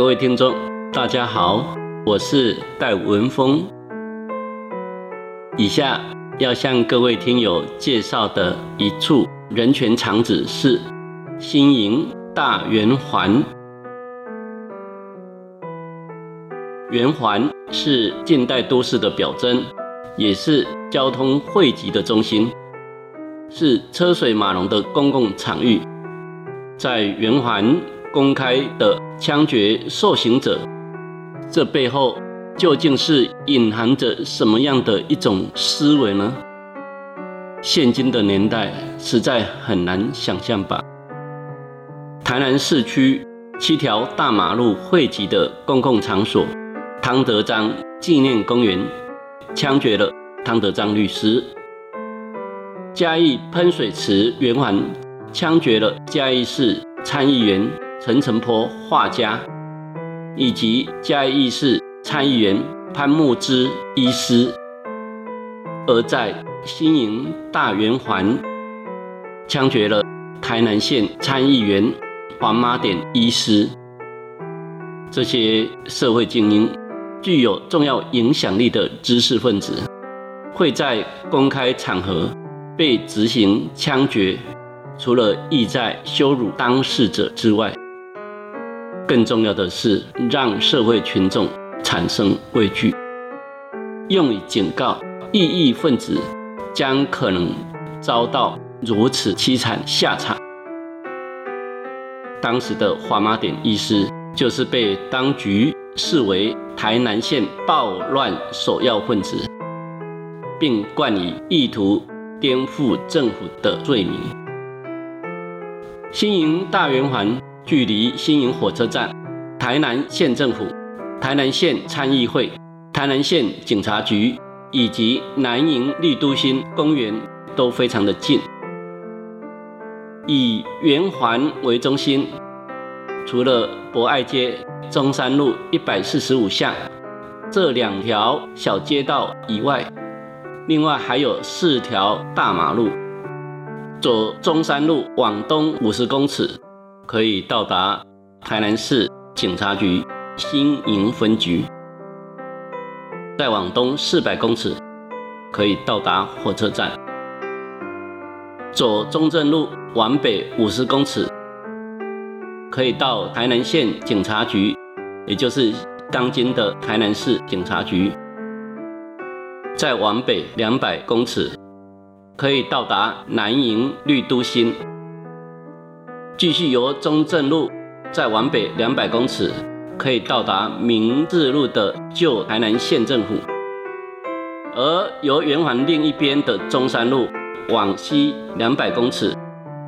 各位听众，大家好，我是戴文峰。以下要向各位听友介绍的一处人权场址是新营大圆环。圆环是近代都市的表征，也是交通汇集的中心，是车水马龙的公共场域。在圆环公开的枪决受刑者，这背后究竟是隐含着什么样的一种思维呢？现今的年代实在很难想象吧。台南市区七条大马路汇集的公共场所——汤德章纪念公园，枪决了汤德章律师；嘉义喷水池圆环。枪决了嘉义市参议员陈澄波画家，以及嘉义市参议员潘木之医师；而在新营大圆环，枪决了台南县参议员黄妈典医师。这些社会精英，具有重要影响力的知识分子，会在公开场合被执行枪决。除了意在羞辱当事者之外，更重要的是让社会群众产生畏惧，用以警告异议分子将可能遭到如此凄惨下场。当时的华马典医师就是被当局视为台南县暴乱首要分子，并冠以意图颠覆政府的罪名。新营大圆环距离新营火车站、台南县政府、台南县参议会、台南县警察局以及南营绿都新公园都非常的近。以圆环为中心，除了博爱街、中山路一百四十五巷这两条小街道以外，另外还有四条大马路。走中山路往东五十公尺，可以到达台南市警察局新营分局；再往东四百公尺，可以到达火车站。走中正路往北五十公尺，可以到台南县警察局，也就是当今的台南市警察局。再往北两百公尺。可以到达南营绿都新，继续由中正路再往北两百公尺，可以到达明治路的旧台南县政府；而由圆环另一边的中山路往西两百公尺，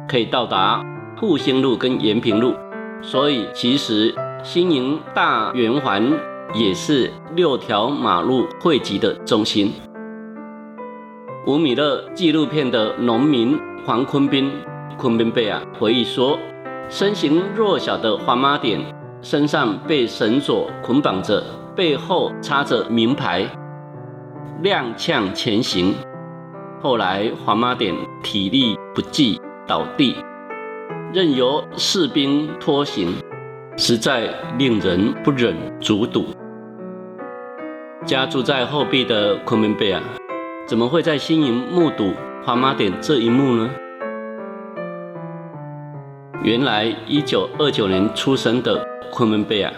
可以到达复兴路跟延平路。所以，其实新营大圆环也是六条马路汇集的中心。吴米勒纪录片的农民黄坤斌昆明贝啊回忆说，身形弱小的黄妈点身上被绳索捆绑着，背后插着名牌，踉跄前行。后来黄妈点体力不济倒地，任由士兵拖行，实在令人不忍卒睹。家住在后壁的昆明贝啊。怎么会在新营目睹花妈点这一幕呢？原来，一九二九年出生的昆文贝尔，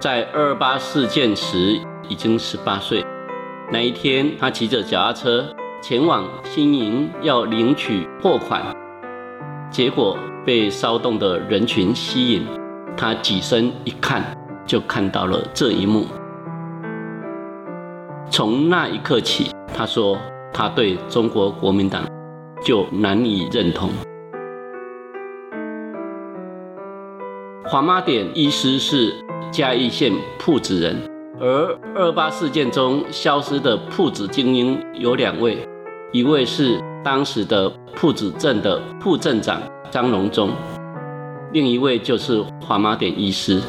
在二八事件时已经十八岁。那一天，他骑着脚踏车前往新营要领取货款，结果被骚动的人群吸引。他起身一看，就看到了这一幕。从那一刻起。他说：“他对中国国民党就难以认同。”黄妈点医师是嘉义县铺子人，而二八事件中消失的铺子精英有两位，一位是当时的铺子镇的副镇长张荣忠，另一位就是黄妈点医师。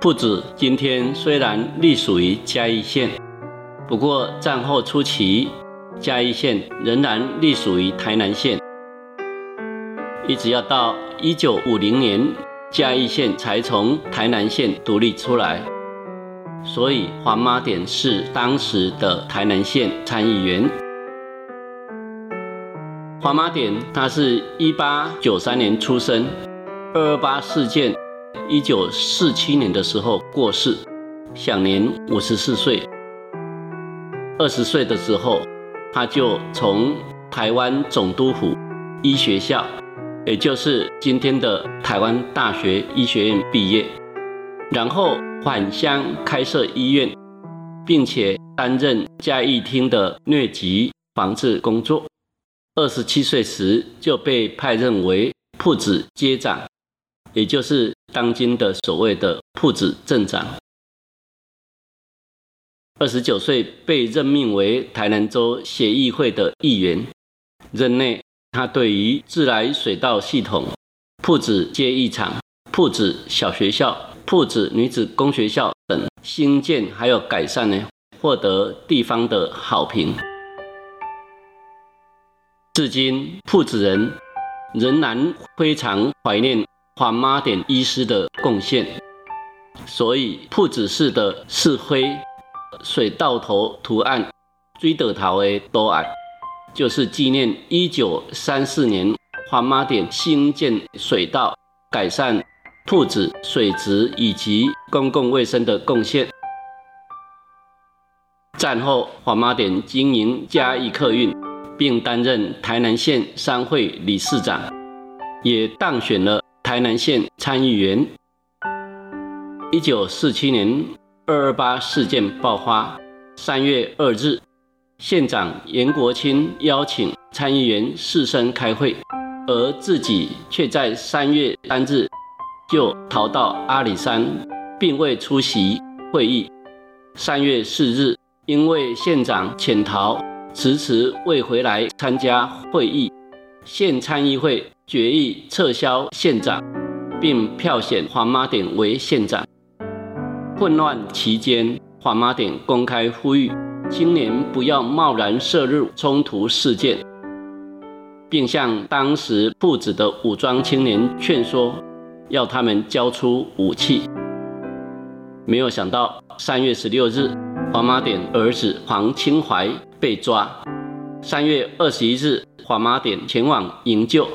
铺子今天虽然隶属于嘉义县。不过战后初期，嘉义县仍然隶属于台南县，一直要到一九五零年嘉义县才从台南县独立出来，所以黄妈点是当时的台南县参议员。黄妈点他是一八九三年出生，二二八事件一九四七年的时候过世，享年五十四岁。二十岁的时候，他就从台湾总督府医学校，也就是今天的台湾大学医学院毕业，然后返乡开设医院，并且担任嘉义厅的疟疾防治工作。二十七岁时就被派任为铺子街长，也就是当今的所谓的铺子镇长。二十九岁被任命为台南州协议会的议员，任内他对于自来水道系统、铺子街一场、铺子小学校、铺子女子工学校等新建还有改善呢，获得地方的好评。至今，铺子人仍然非常怀念黄妈点医师的贡献，所以铺子市的市徽水稻头图案追得头的图案，就是纪念一九三四年黄妈点兴建水稻、改善铺子水质以及公共卫生的贡献。战后，黄妈点经营嘉义客运。并担任台南县商会理事长，也当选了台南县参议员。一九四七年二二八事件爆发，三月二日，县长严国清邀请参议员士绅开会，而自己却在三月三日就逃到阿里山，并未出席会议。三月四日，因为县长潜逃。迟迟未回来参加会议，县参议会决议撤销县长，并票选黄妈点为县长。混乱期间，黄妈点公开呼吁青年不要贸然涉入冲突事件，并向当时铺子的武装青年劝说，要他们交出武器。没有想到，三月十六日，黄妈点儿子黄清怀。被抓。三月二十一日，黄妈点前往营救。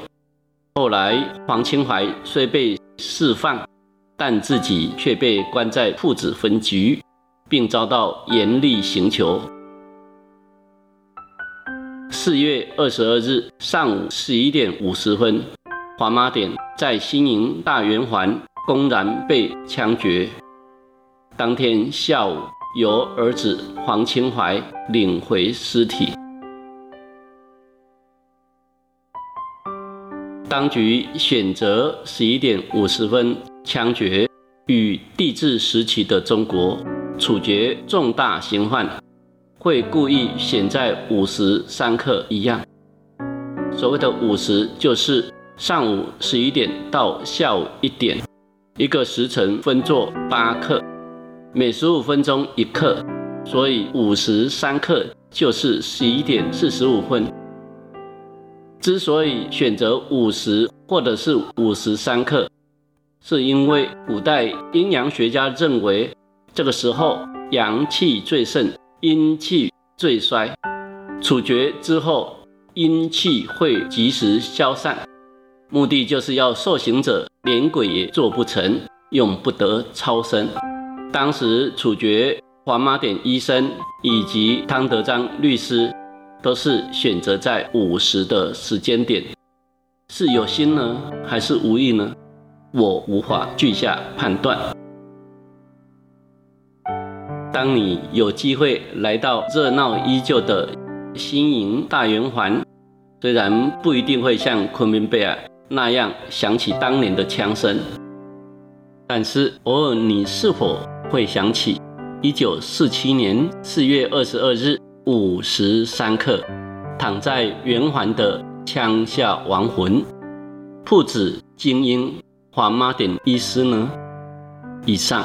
后来，黄清怀虽被释放，但自己却被关在铺子分局，并遭到严厉刑求。四月二十二日上午十一点五十分，黄妈点在新营大圆环公然被枪决。当天下午。由儿子黄清怀领回尸体。当局选择十一点五十分枪决，与帝制时期的中国处决重大刑犯会故意选在午时三刻一样。所谓的午时，就是上午十一点到下午一点，一个时辰分作八刻。每十五分钟一刻，所以午时三刻就是十一点四十五分。之所以选择午时或者是午时三刻，是因为古代阴阳学家认为这个时候阳气最盛，阴气最衰。处决之后，阴气会及时消散，目的就是要受刑者连鬼也做不成，永不得超生。当时处决黄妈点医生以及汤德章律师，都是选择在午时的时间点，是有心呢，还是无意呢？我无法具下判断。当你有机会来到热闹依旧的新营大圆环，虽然不一定会像昆明贝尔那样响起当年的枪声，但是偶尔你是否？会想起一九四七年四月二十二日五时三刻，躺在圆环的枪下亡魂，铺子精英黄妈点医师呢？以上。